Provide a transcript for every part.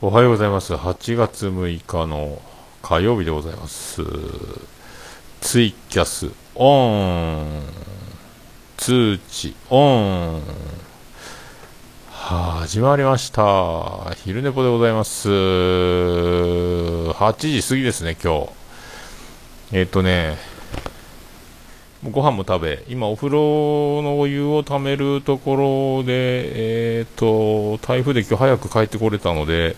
おはようございます。8月6日の火曜日でございます。ツイキャスオン。通知オン。始まりました。昼寝ぽでございます。8時過ぎですね、今日。えっ、とね、ご飯も食べ、今お風呂のお湯をためるところで、えっ、と、台風で今日早く帰ってこれたので、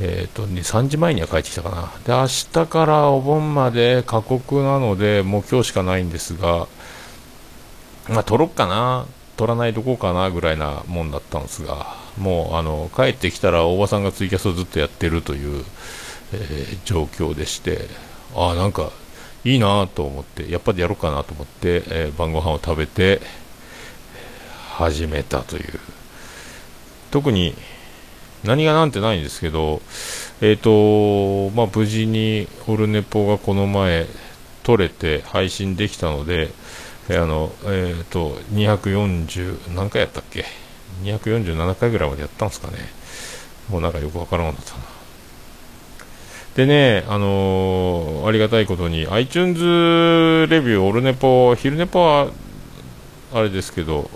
えっ、と、ね、3時前には帰ってきたかな。で、明日からお盆まで過酷なので、もう今日しかないんですが、まあ、撮ろっかな、撮らないとこうかなぐらいなもんだったんですが、もう、あの、帰ってきたら大場さんがツイキャスをずっとやってるという、えー状況でして、ああ、なんか、いいなと思って、やっぱりやろうかなと思って、えー晩ご飯を食べて、始めたという。特に、何がなんてないんですけど、えっ、と、まあ、無事にオルネポがこの前、撮れて配信できたので、えーあの、えっ、と、240、何回やったっけ ?247 回ぐらいまでやったんですかね。もうなんかよくわからんかったな。でね、あのーありがたいことに iTunes レビュー、オルネポ、昼ネポはあれですけど、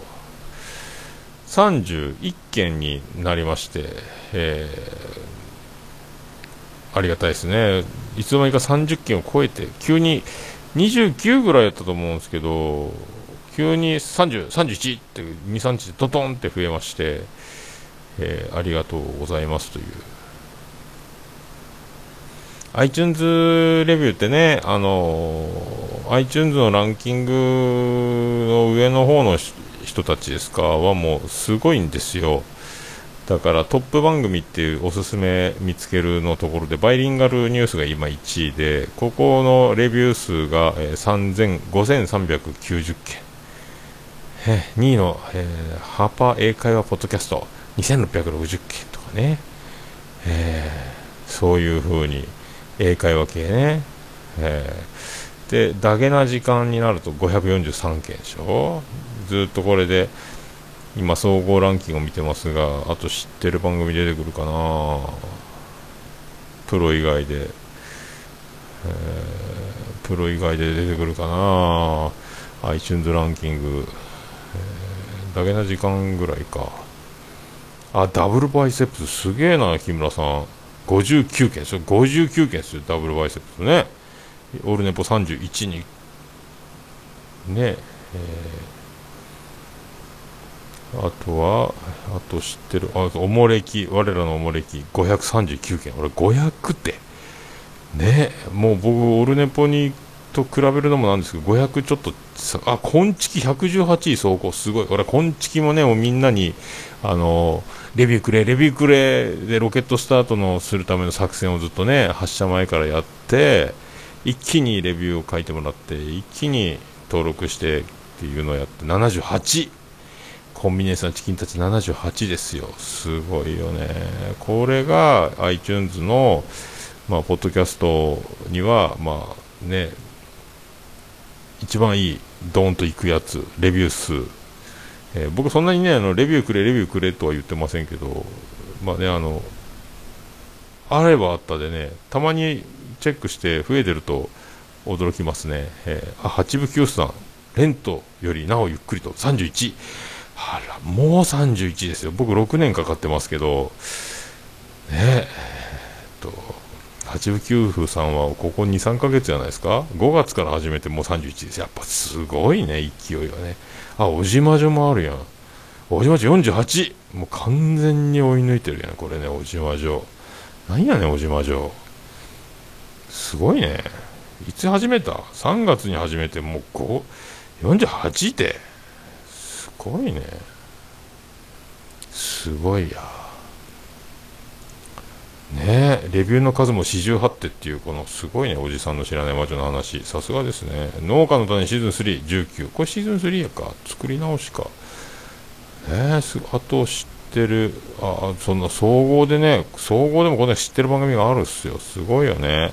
31件になりまして、えーありがたいですね。いつの間にか30件を超えて、急に29ぐらいやったと思うんですけど、急に30、31って2、3日でトトンって増えまして、えーありがとうございますという。iTunes レビューってね、あの iTunes のランキングの上の方の人たちですかはもうすごいんですよ。だからトップ番組っていうおすすめ見つけるのところでバイリンガルニュースが今1位で、ここのレビュー数が、えー3000 5390件。え2位の、えーハーパー英会話ポッドキャスト2660件とかね、えーそういう風に英会話系ね、え。ーでダゲな時間になると543件でしょ？ずっとこれで今総合ランキングを見てますがあと知ってる番組出てくるかな？プロ以外で、え。ープロ以外で出てくるかな？iTunes ランキング、え。ーだけな時間ぐらいか。あダブルバイセップスすげえな木村さん。59件。ですよ59件ですよダブルバイセプスね。オールネポ31に。ねえー。あとはあと知ってる。あおもれき。我らのおもれき。539件。俺500って。ねもう僕オルネポにと比べるのもなんですけど500ちょっとあこんちき118位走行。すごい。俺こんちきもねもうみんなにあのレビューくれレビューくれでロケットスタートのするための作戦をずっとね発射前からやって一気にレビューを書いてもらって一気に登録してっていうのをやって78コンビネーションチキンたち78ですよ。すごいよね。これが iTunes のまあポッドキャストにはまあね一番いいドーンといくやつレビュー数。えー僕そんなにねあのレビューくれレビューくれとは言ってませんけどまあねあのあればあったでねたまにチェックして増えてると驚きますね、えーあ八部清さんレントよりなおゆっくりと31あらもう31ですよ。僕6年かかってますけどねえ八部九夫さんはここ23ヶ月じゃないですか？5月から始めてもう31です。やっぱすごいね勢いがね。あ小島女もあるやん。小島女48もう完全に追い抜いてるやんこれね小島女何やねん小島女すごいね。いつ始めた ?3 月に始めてもう5 48ってすごいね。すごいや。ねレビューの数も四十八手っていうこのすごいねおじさんの知らない魔女の話。さすがですね。農家の種シーズン319これシーズン3やか。作り直しか。ねえすあと知ってる。あそんな総合でね総合でもこんな知ってる番組があるっすよ。すごいよね。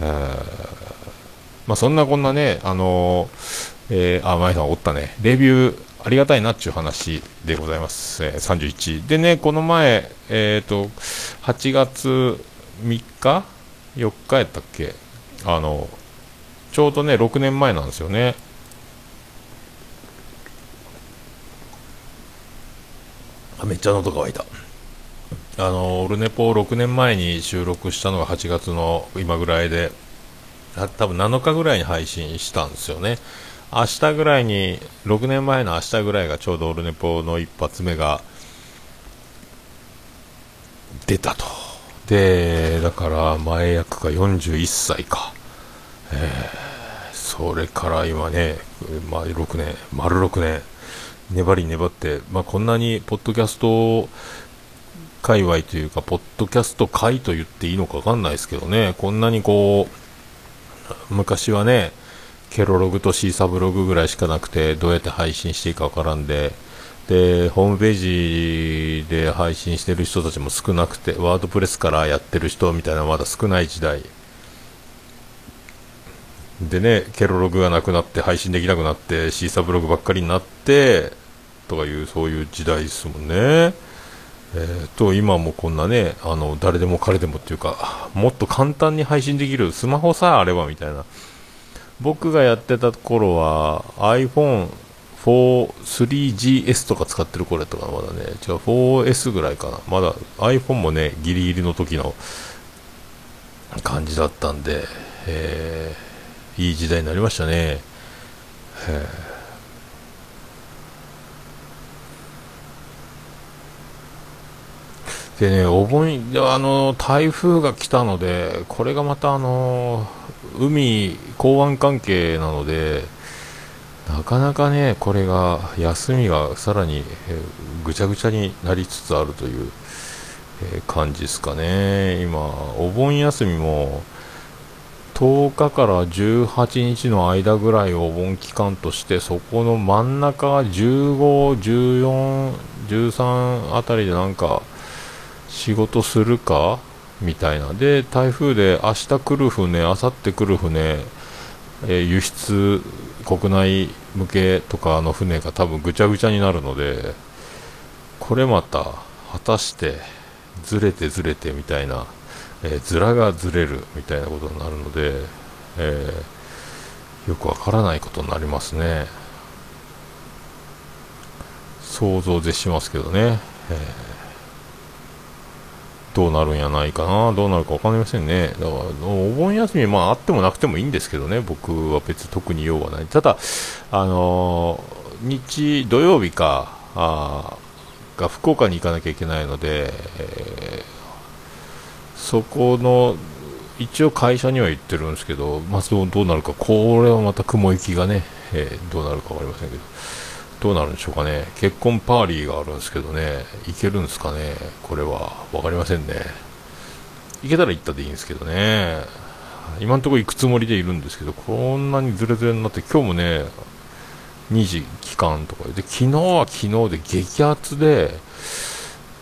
えーまあそんなこんなねあのーえー、あ前さんおったね。レビューありがたいなっていう話でございます、えー31でねこの前えっ、と8月3日4日やったっけ？あのちょうどね6年前なんですよね。めっちゃ喉乾いた。あのオルネポを6年前に収録したのが8月の今ぐらいで多分7日ぐらいに配信したんですよね。明日ぐらいに6年前の明日ぐらいがちょうどオルネポの一発目が出たと。でだから前役が41歳か、えー、それから今ね、まあ、6年丸6年粘り粘って、まあ、こんなにポッドキャスト界隈というか、ポッドキャスト界と言っていいのか分かんないですけどね、こんなにこう、昔はね、ケロログとシーサブログぐらいしかなくて、どうやって配信していいか分からんで、で、ホームページで配信してる人たちも少なくて、ワードプレスからやってる人みたいなまだ少ない時代。でね、ケロログがなくなって配信できなくなって、シーサブログばっかりになって、とかいう、そういう時代ですもんね。えー、と今もこんなねあの誰でも彼でもっていうかもっと簡単に配信できるスマホさえあればみたいな僕がやってた頃は iPhone4-3GS とか使ってる頃やったかなまだね。違う 4S ぐらいかな。まだ iPhone もねギリギリの時の感じだったんで、えー、いい時代になりましたね、えー。でね、お盆、あの、台風が来たので、これがまたあの、海、港湾関係なので、なかなかね、これが、休みがさらに、えぐちゃぐちゃになりつつあるという、え感じですかね。今、お盆休みも、10日から18日の間ぐらいお盆期間として、そこの真ん中15、14、13あたりでなんか、仕事するか？みたいな。で台風で明日来る船明後日来る船、えー、輸出国内向けとかの船が多分ぐちゃぐちゃになるのでこれまた果たしてずれてずれてみたいな、えー、ずらがずれるみたいなことになるので、えー、よくわからないことになりますね。想像絶しますけどね、えーどうなるんやないかな、どうなるか分かりませんね、だからお盆休み、まあ、あってもなくてもいいんですけどね、僕は別に特に用はない、ただ、あの、日、土曜日かあが福岡に行かなきゃいけないので、えー、そこの一応会社には言ってるんですけど、まあ、どうなるか、これはまた雲行きがね、えー、どうなるか分かりませんけど。どうなるんでしょうかね、結婚パーリーがあるんですけどね、行けるんですかね、これは。分かりませんね、行けたら行ったでいいんですけどね、今のところ行くつもりでいるんですけど、こんなにずれずれになって、今日もね、2時期間とかで、昨日は昨日で激アツで、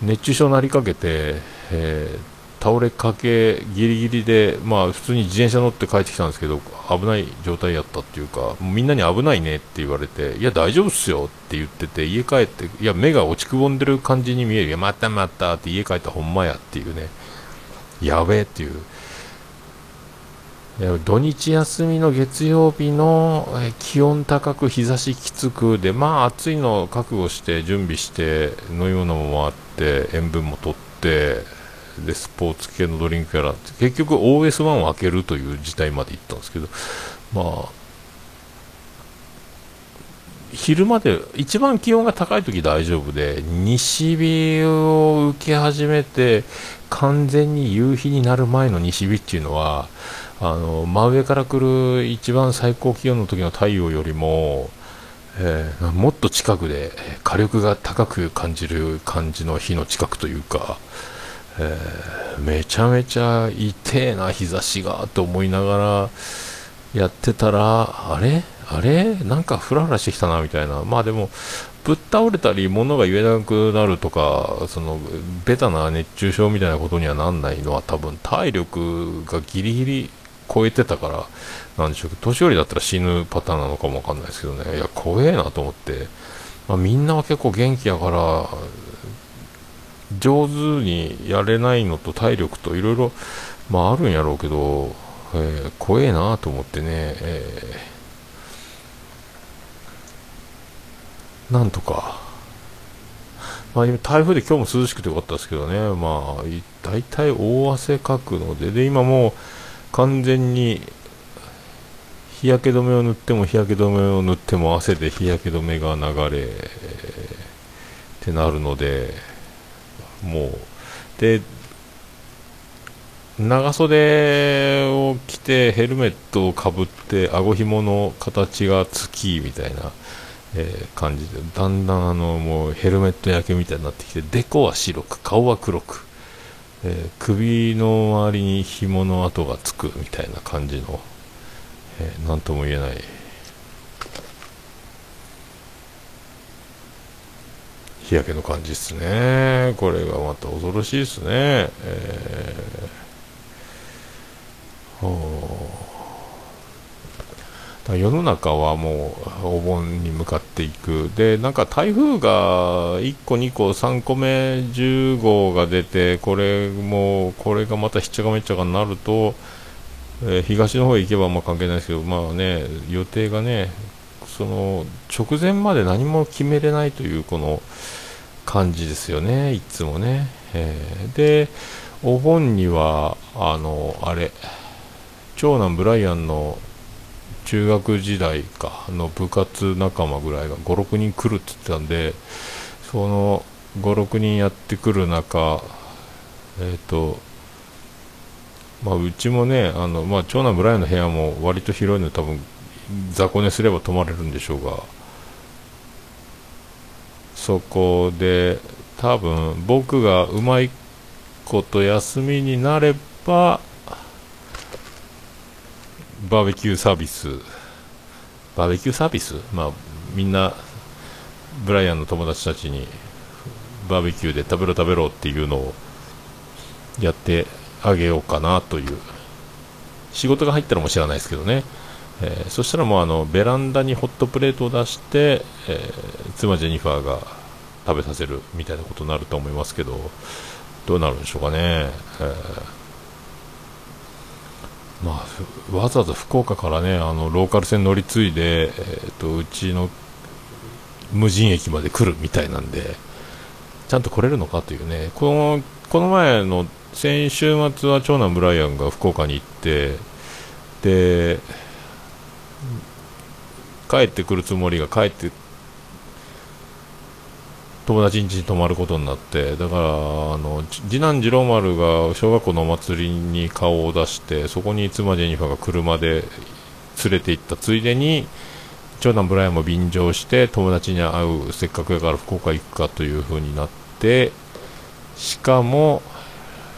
熱中症になりかけて、えー倒れかけギリギリで、まあ、普通に自転車乗って帰ってきたんですけど危ない状態やったっていうかみんなに危ないねって言われていや大丈夫っすよって言ってて家帰っていや目が落ちくぼんでる感じに見える。いやまたまたって家帰ったらほんまやっていうね。やべえっていう。土日休みの月曜日の気温高く日差しきつく。でまあ暑いの覚悟して準備して飲み物もあって塩分もとってでスポーツ系のドリンクやら結局 OS1 を開けるという事態まで行ったんですけどまあ昼まで一番気温が高い時大丈夫で西日を受け始めて完全に夕日になる前の西日っていうのはあの真上から来る一番最高気温の時の太陽よりも、えー、もっと近くで火力が高く感じる感じの日の近くというか、えー、めちゃめちゃ痛えな日差しがと思いながらやってたらあれ？あれ？なんかフラフラしてきたなみたいな。まあでもぶっ倒れたり物が言えなくなるとかそのベタな熱中症みたいなことにはなんないのは多分体力がギリギリ超えてたからなんでしょう。年寄りだったら死ぬパターンなのかもわかんないですけどね。いや怖えなと思って、まあ、みんなは結構元気やから上手にやれないのと体力といろいろ、まあ、あるんやろうけど、えー、怖えなと思ってね、えー、なんとか、まあ、台風で今日も涼しくてよかったですけどね、まあ、大体大汗かくので、で今もう完全に日焼け止めを塗っても日焼け止めを塗っても汗で日焼け止めが流れ、ってなるので、もう、で、長袖を着てヘルメットをかぶって顎ひもの形が月みたいな、えー、感じでだんだんあのもうヘルメット焼けみたいになってきてデコは白く顔は黒く、えー、首の周りに紐の跡がつくみたいな感じの、えー、なんとも言えない日焼けの感じですね。これがまた恐ろしいですね、えー、世の中はもうお盆に向かっていく。でなんか台風が1個2個3個目10号が出てこれもこれがまたひっちゃかめっちゃかになると、えー、東の方へ行けばまあ関係ないですけどまあね予定がねその直前まで何も決めれないというこの感じですよね、いつもね。えー、で、お盆には、あの、あれ、長男ブライアンの中学時代かの部活仲間ぐらいが5、6人来るって言ってたんで、その5、6人やってくる中、えっ、ー、と、まあ、うちもね、あのまあ、長男ブライアンの部屋も割と広いので、多分雑魚寝すれば泊まれるんでしょうが、そこで多分僕がうまいこと休みになればバーベキューサービスバーベキューサービス？まあみんなブライアンの友達たちにバーベキューで食べろ食べろっていうのをやってあげようかなという。仕事が入ったらも知らないですけどね。えー、そしたらもうあのベランダにホットプレートを出して、えー、妻ジェニファーが食べさせるみたいなことになると思いますけどどうなるんでしょうかね、えー、まあ、わざわざ福岡からねあのローカル線乗り継いで、えーと、うちの無人駅まで来るみたいなんでちゃんと来れるのかというね。このこの前の先週末は長男ブライアンが福岡に行ってで帰ってくるつもりが帰って友達ん家に泊まることになってだからあの次男次郎丸が小学校のお祭りに顔を出してそこに妻ジェニファーが車で連れて行った。ついでに長男ブライアンも便乗して友達に会うせっかくやから福岡行くかという風になってしかも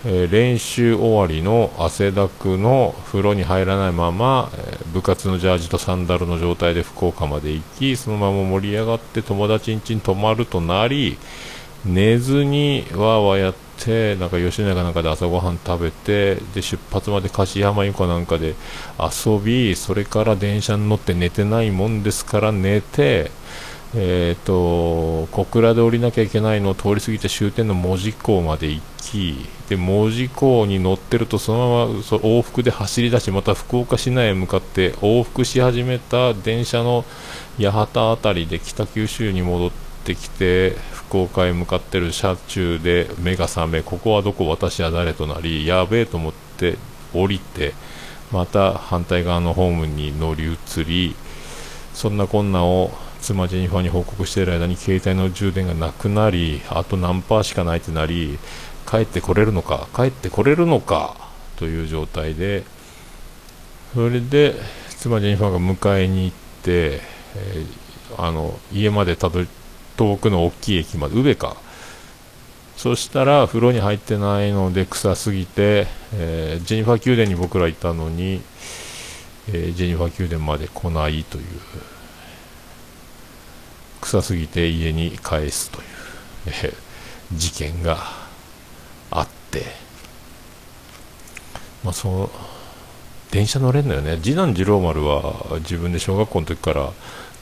えー、練習終わりの汗だくの風呂に入らないまま、えー、部活のジャージとサンダルの状態で福岡まで行きそのまま盛り上がって友達ん家に泊まるとなり寝ずにわーわーやってなんか吉永なんかで朝ごはん食べてで出発まで樫山由かなんかで遊びそれから電車に乗って寝てないもんですから寝てえーと、小倉で降りなきゃいけないのを通り過ぎて終点の門司港まで行きで門司港に乗ってるとそのままそ往復で走り出しまた福岡市内へ向かって往復し始めた電車の八幡辺りで北九州に戻ってきて福岡へ向かってる車中で目が覚めここはどこ私は誰となりやべえと思って降りてまた反対側のホームに乗り移りそんなこんなを妻ジェニファーに報告している間に携帯の充電がなくなりあと何パーしかないってなり帰ってこれるのか帰ってこれるのかという状態でそれで妻ジェニファーが迎えに行って、えー、あの家までたどり遠くの大きい駅まで宇部か。そしたら風呂に入ってないので臭すぎて、えー、ジェニファー宮殿に僕らいたのに、えー、ジェニファー宮殿まで来ないという。臭すぎて家に返すという、えー、事件が、まあ、そう電車乗れんのよね。次男次郎丸は自分で小学校の時から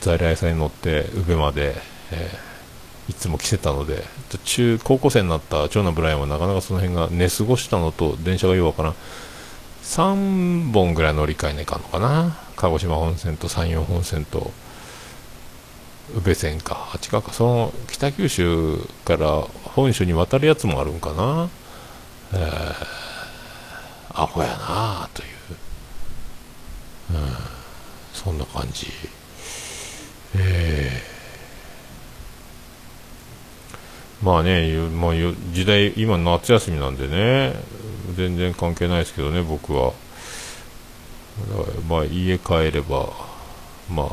在来線に乗って宇部まで、えいつも来てたので中高校生になった長男ブライアンはなかなかその辺が寝過ごしたのと電車がようわからん。3本ぐらい乗り換えないかんのかな。鹿児島本線と山陽本線と宇部線か。あ違うか。その北九州から本州に渡るやつもあるんかな。えー、アホやなあという、うん、そんな感じえー、まあね、まあ、時代、今夏休みなんでね、全然関係ないですけどね、僕は。まあ、家帰れば、まあ、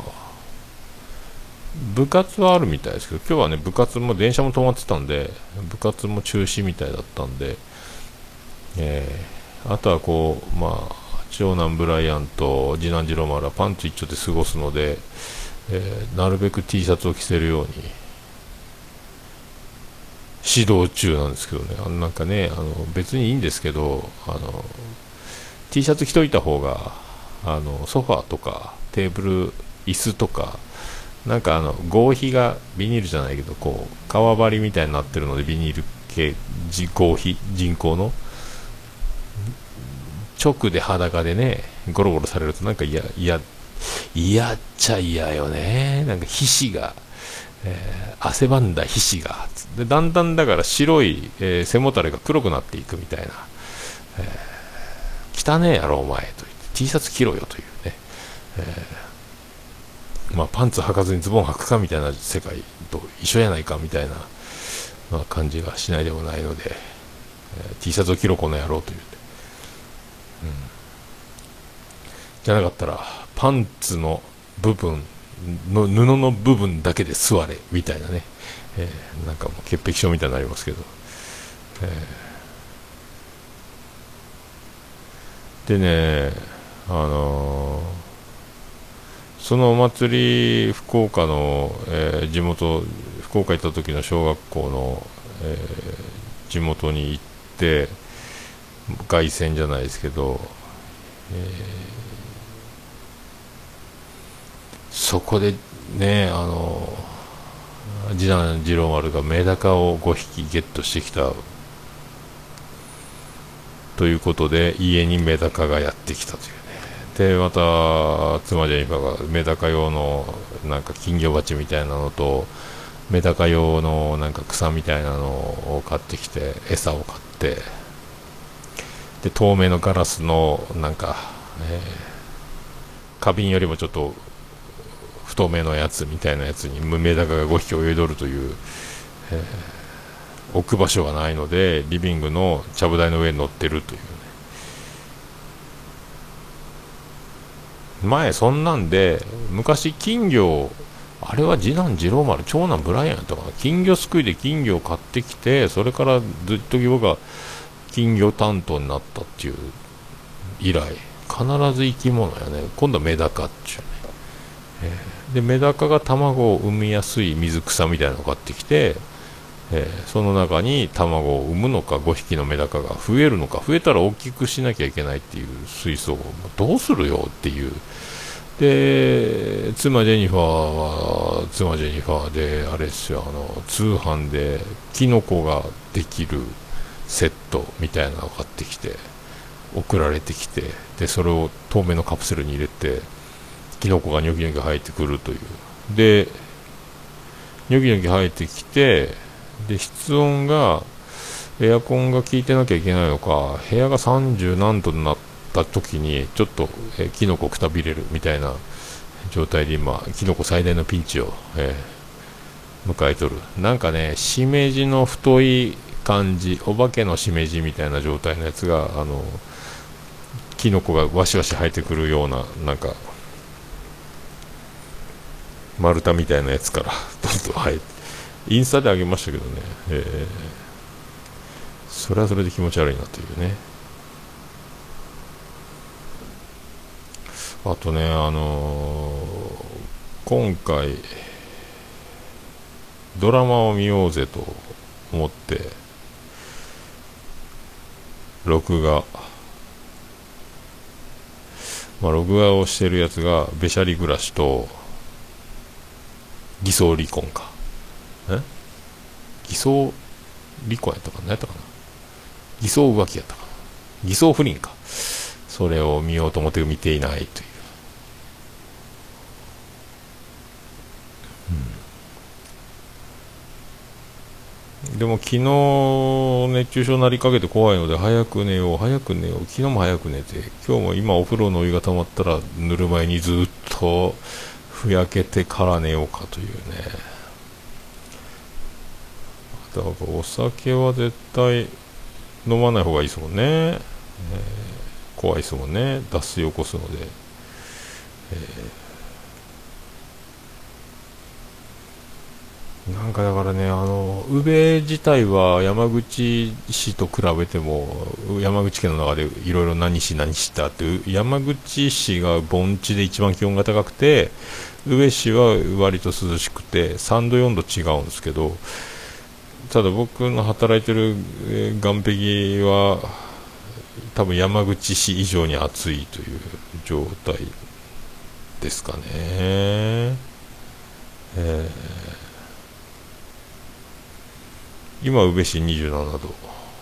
部活はあるみたいですけど、今日はね、部活も電車も止まってたんで、部活も中止みたいだったんで、えー、あとはこう、まあ、長男ブライアンと次男次郎丸はパンツ一丁で過ごすので、えー、なるべく T シャツを着せるように指導中なんですけどね、あのなんかねあの別にいいんですけどあの T シャツ着といた方があのソファーとかテーブル、椅子とかなんかあの合皮がビニールじゃないけどこう革張りみたいになってるのでビニール系合皮人工の直で裸でねゴロゴロされるとなんか嫌嫌っちゃ嫌よね。なんか皮脂が、えー、汗ばんだ皮脂が。でだんだんだから白い、えー、背もたれが黒くなっていくみたいな、えー、汚ねえやろお前と言って T シャツ着ろよというね、えー、まあ、パンツ履かずにズボン履くかみたいな世界と一緒やないかみたいな、まあ、感じがしないでもないので、えー、T シャツを着ろこの野郎という、うん、じゃなかったらパンツの部分の布の部分だけで座れみたいなね、えー、なんかもう潔癖症みたいになりますけど、えー、でねあのー、そのお祭り福岡の、えー、地元福岡行った時の小学校の、えー、地元に行って凱旋じゃないですけど、えーそこでね、あの、次男次郎丸がメダカを5匹ゲットしてきたということで家にメダカがやってきたというね。でまた妻ジェニファーがメダカ用のなんか金魚鉢みたいなのとメダカ用のなんか草みたいなのを買ってきて餌を買ってで透明のガラスのなんか、えー、花瓶よりもちょっと不透明のやつみたいなやつにメダカが5匹泳いどるという、えー、置く場所がないのでリビングのちゃぶ台の上に乗ってるというね。前そんなんで昔金魚あれは次男次郎丸長男ブライアンやったか金魚すくいで金魚を買ってきてそれからずっと僕が金魚担当になったっていう以来必ず生き物やね。今度はメダカっちゅうね、えーでメダカが卵を産みやすい水草みたいなのを買ってきて、えー、その中に卵を産むのか5匹のメダカが増えるのか増えたら大きくしなきゃいけないっていう水槽をどうするよっていう。で妻ジェニファーは妻ジェニファーであれですよあの通販でキノコができるセットみたいなのを買ってきて送られてきてでそれを透明のカプセルに入れてキノコがニョキニョキ生えてくるという。でニョキニョキ生えてきてで室温がエアコンが効いてなきゃいけないのか部屋が30何度になった時にちょっと、えキノコくたびれるみたいな状態で今キノコ最大のピンチを、えー、迎えとる。なんかねしめじの太い感じお化けのしめじみたいな状態のやつがあのキノコがわしわし生えてくるようななんか丸太みたいなやつから どんどん生えてインスタであげましたけどね、えー、それはそれで気持ち悪いなというね。あとねあのー、今回ドラマを見ようぜと思って録画。まあ録画をしてるやつがべしゃり暮らしと偽装離婚か。え？偽装離婚やったかな？何やったかな？偽装浮気やったかな？偽装不倫か。それを見ようと思って見ていないという、でも昨日熱中症になりかけて怖いので早く寝よう早く寝よう昨日も早く寝て今日も今お風呂のお湯が溜まったらぬるま湯にずっとふやけてから寝ようかというね。だからお酒は絶対飲まない方がいいですもんね、えー、怖いですもんね。脱水を起こすので、えー、なんかだからねあの宇部自体は山口市と比べても山口県の中でいろいろ何市何市ってあって山口市が盆地で一番気温が高くて宇部市は割と涼しくて3度4度違うんですけどただ僕の働いてる岸壁は多分山口市以上に暑いという状態ですかね、えー、今宇部市27度。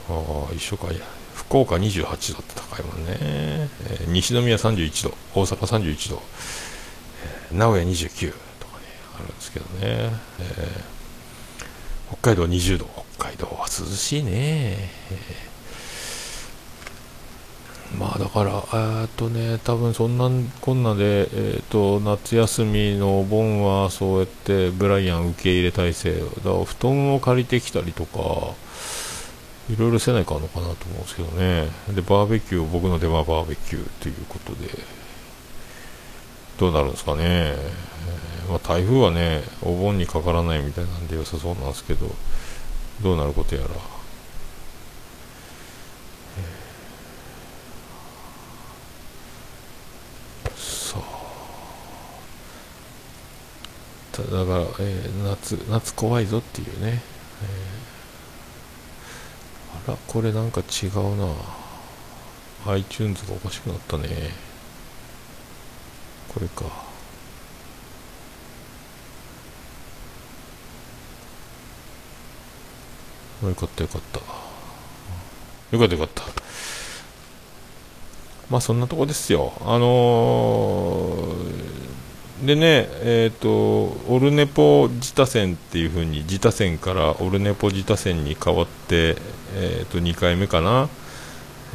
ああ一緒か。い福岡28度って高いもんね、えー、西宮31度。大阪31度、えー、名古屋29とかねあるんですけどね、えー北海道20度、北海道は涼しいね。まあだから、えっとね、多分そんなこんなで、えーと、夏休みのお盆はそうやってブライアン受け入れ体制、だから布団を借りてきたりとか、いろいろせないかんのかなと思うんですけどね、でバーベキュー、僕の出番はバーベキューということで、どうなるんですかね。えまあ、台風はねお盆にかからないみたいなんで良さそうなんですけどどうなることやら。さあだから、えー、夏夏怖いぞっていうね、えー、あらこれなんか違うな iTunes がおかしくなったねこれかよかったよかった。よかったよかった。まあそんなとこですよ。あのー、でね、え、ー、と、オルネポ自他線っていう風に、自他線からオルネポ自他線に変わって、え、ー、と、2回目かな、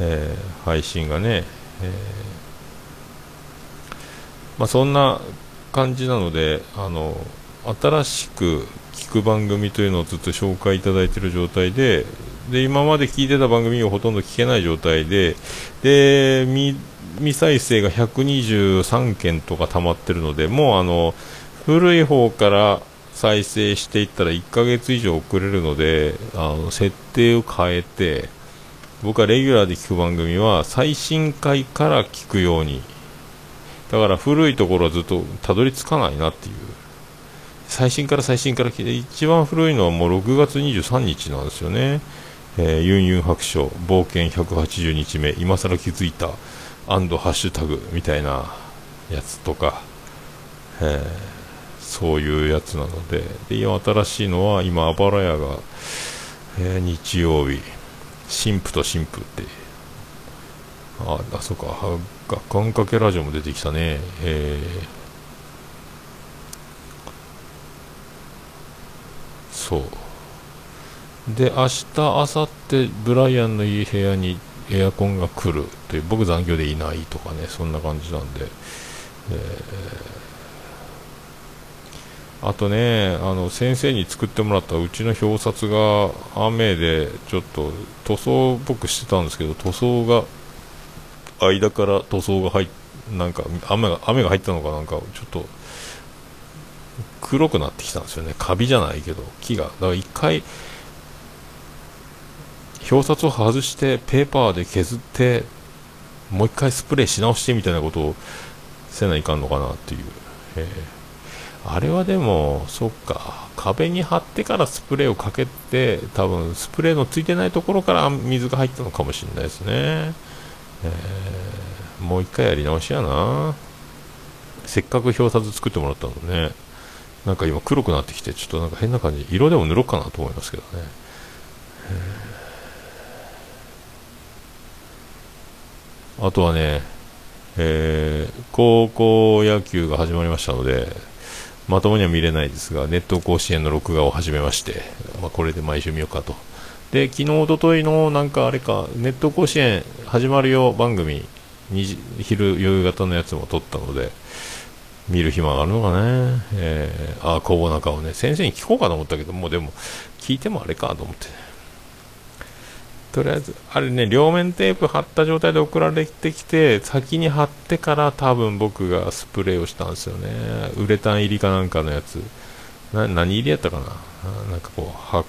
え配信がね、えまあそんな感じなので、あの、新しく聞く番組というのをずっと紹介いただいている状態でで今まで聞いてた番組をほとんど聞けない状態でで未再生が123件とか溜まってるのでもうあの古い方から再生していったら1ヶ月以上遅れるのであの設定を変えて僕はレギュラーで聞く番組は最新回から聞くようにだから古いところはずっとたどり着かないなっていう。最新から最新から聞いて一番古いのはもう6月23日なんですよね、えー、ユンユン白書冒険180日目今更気づいたアンドハッシュタグみたいなやつとか、えー、そういうやつなのでで今新しいのは今あばら屋が、えー、日曜日神父と神父ってああそうか願掛けラジオも出てきたね。えーそう。で明日明後日ブライアンのいい部屋にエアコンが来るという僕残業でいないとかねそんな感じなんで、えー、あとねあの先生に作ってもらったうちの表札が雨でちょっと塗装っぽくしてたんですけど塗装が間から塗装が入ってなんか雨が雨が入ったのかなんかちょっと黒くなってきたんですよね。カビじゃないけど木が。だから一回表札を外してペーパーで削ってもう一回スプレーし直してみたいなことをせないかんのかなっていう、えー、あれはでもそっか。壁に貼ってからスプレーをかけて多分スプレーのついてないところから水が入ったのかもしれないですね、えー、もう一回やり直しやな。せっかく表札作ってもらったのね。なんか今黒くなってきてちょっとなんか変な感じ。色でも塗ろうかなと思いますけどね。あとはね、えー、高校野球が始まりましたのでまともには見れないですがネット甲子園の録画を始めまして、まあ、これで毎週見ようかと。で昨日おとといのなんかあれかネット甲子園始まるよ番組昼夕方のやつも撮ったので見る暇があるのかね、えー、あ工房中をね。先生に聞こうかと思ったけどもうでも聞いてもあれかと思って。とりあえずあれね両面テープ貼った状態で送られてきて先に貼ってから多分僕がスプレーをしたんですよね。ウレタン入りかなんかのやつ。な何入りやったかな？なんかこうは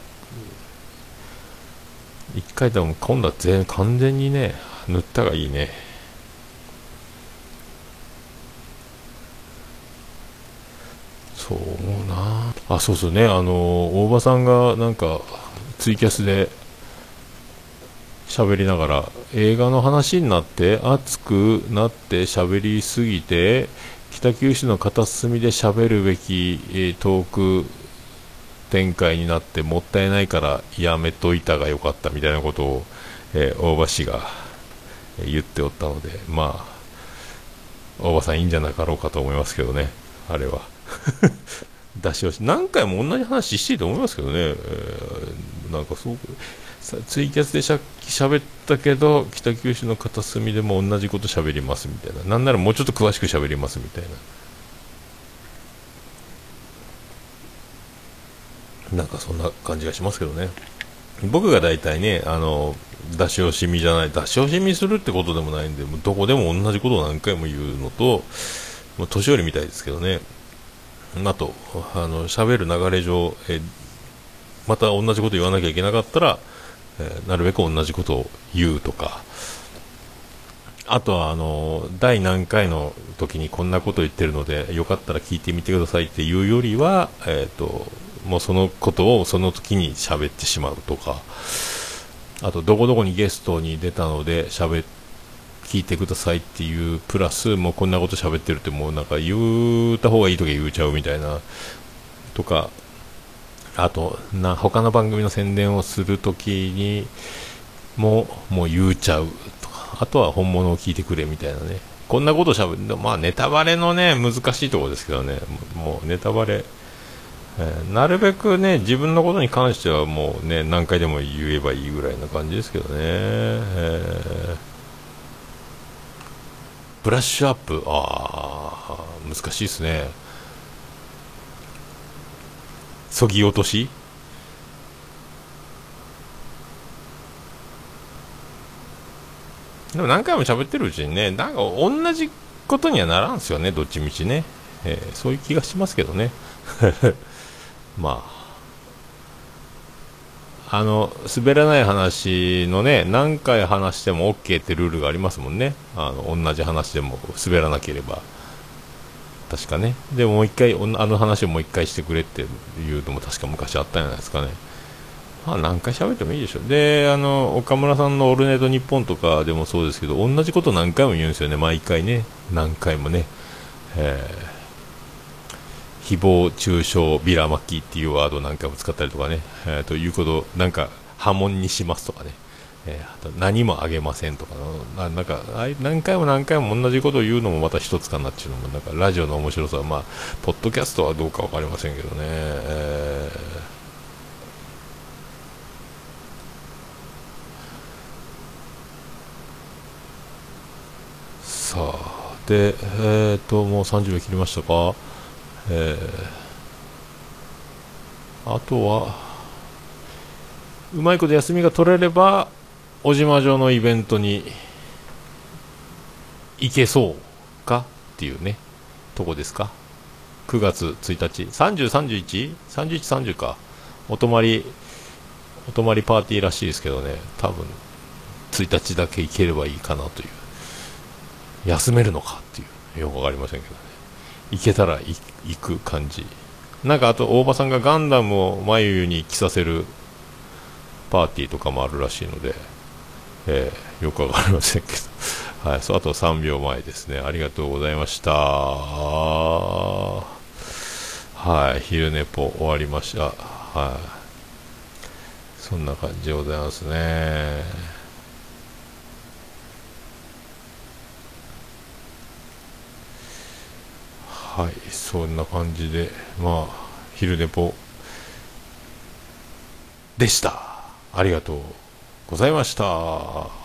一回でも今度は全完全にね塗ったがいいね。そうな。あそうそうね。あの大場さんがなんかツイキャスで喋りながら映画の話になって熱くなって喋りすぎて北九州の片隅で喋るべき、えー、トーク展開になってもったいないからやめといたがよかったみたいなことを、えー、大場氏が言っておったのでまあ大場さんいいんじゃなかろうかと思いますけどねあれは。出し惜し何回も同じ話していいと思いますけどね、えー、なんかそうツイキャスでしゃ喋ったけど北九州の片隅でも同じこと喋りますみたいな。なんならもうちょっと詳しく喋りますみたいな。なんかそんな感じがしますけどね。僕が大体ねあの出し惜しみじゃない出し惜しみするってことでもないんでどこでも同じことを何回も言うのと年寄りみたいですけどね。あとあの喋る流れ上えまた同じこと言わなきゃいけなかったらえ、なるべく同じことを言うとか。あとはあの第何回の時にこんなこと言ってるのでよかったら聞いてみてくださいっていうよりは、えーと、もうそのことをその時に喋ってしまうとか。あとどこどこにゲストに出たので喋聞いてくださいっていうプラスもうこんなこと喋ってるってもうなんか言った方がいい時言うちゃうみたいなとかあとな他の番組の宣伝をするときにももう言うちゃうとかあとは本物を聞いてくれみたいなね。こんなことしゃべるまあネタバレのね難しいところですけどね。もうネタバレ、えー、なるべくね自分のことに関してはもうね何回でも言えばいいぐらいな感じですけどね、えー、ブラッシュアップ。ああ難しいですね。そぎ落とし？でも何回も喋ってるうちにね、なんか同じことにはならんすよね、どっちみちね。えー、そういう気がしますけどね。まあ。あの、滑らない話のね、何回話しても OK ってルールがありますもんね。あの、同じ話でも滑らなければ。確かね。でもう一回あの話をもう一回してくれっていうのも確か昔あったんじゃないですかね。まあ何回喋ってもいいでしょであの岡村さんの「オルネイトニッポン」とかでもそうですけど同じこと何回も言うんですよね。毎回ね。何回もね、えー、誹謗中傷ビラ巻きっていうワードを何回も使ったりとかね、えー、ということなんか波紋にしますとかね。えー、あと何もあげませんとかななんか何回も何回も同じことを言うのもまた一つかなっていうのもなんかラジオの面白さはまあポッドキャストはどうか分かりませんけどね、えー、さあでえっ、ー、ともう30秒切りましたか。えー、あとはうまいこと休みが取れれば小島城のイベントに行けそうかっていうねとこですか？9月1日。30313130か。お泊まりお泊まりパーティーらしいですけどね。多分1日だけ行ければいいかなという。休めるのかっていうよく分かりませんけどね。行けたら行く感じ。なんかあと大場さんがガンダムを眉に着させるパーティーとかもあるらしいので。えー、よくわかりませんけど、はい、そうあと3秒前ですね、ありがとうございました。はい昼寝ぽ終わりました。はい。そんな感じでございますね。はいそんな感じでまあ昼寝ぽでした。ありがとう。ございました。